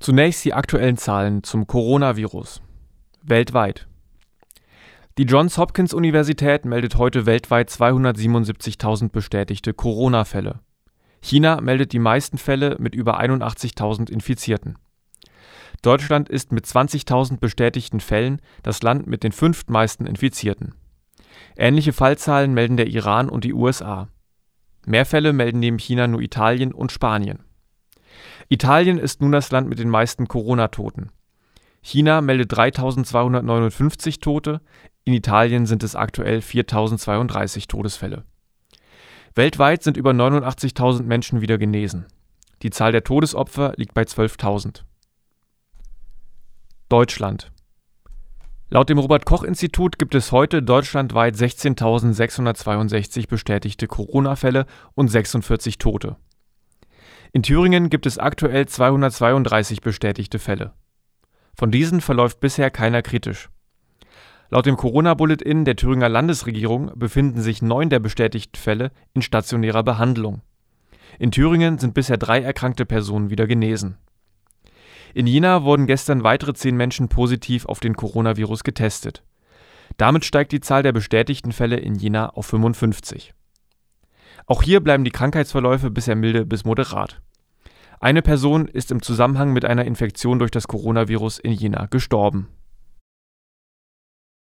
Zunächst die aktuellen Zahlen zum Coronavirus. Weltweit. Die Johns Hopkins Universität meldet heute weltweit 277.000 bestätigte Corona-Fälle. China meldet die meisten Fälle mit über 81.000 Infizierten. Deutschland ist mit 20.000 bestätigten Fällen das Land mit den fünftmeisten Infizierten. Ähnliche Fallzahlen melden der Iran und die USA. Mehr Fälle melden neben China nur Italien und Spanien. Italien ist nun das Land mit den meisten Corona-Toten. China meldet 3259 Tote, in Italien sind es aktuell 4032 Todesfälle. Weltweit sind über 89.000 Menschen wieder genesen. Die Zahl der Todesopfer liegt bei 12.000. Deutschland. Laut dem Robert Koch Institut gibt es heute deutschlandweit 16.662 bestätigte Corona-Fälle und 46 Tote. In Thüringen gibt es aktuell 232 bestätigte Fälle. Von diesen verläuft bisher keiner kritisch. Laut dem Corona-Bulletin der Thüringer Landesregierung befinden sich neun der bestätigten Fälle in stationärer Behandlung. In Thüringen sind bisher drei erkrankte Personen wieder genesen. In Jena wurden gestern weitere zehn Menschen positiv auf den Coronavirus getestet. Damit steigt die Zahl der bestätigten Fälle in Jena auf 55. Auch hier bleiben die Krankheitsverläufe bisher milde bis moderat. Eine Person ist im Zusammenhang mit einer Infektion durch das Coronavirus in Jena gestorben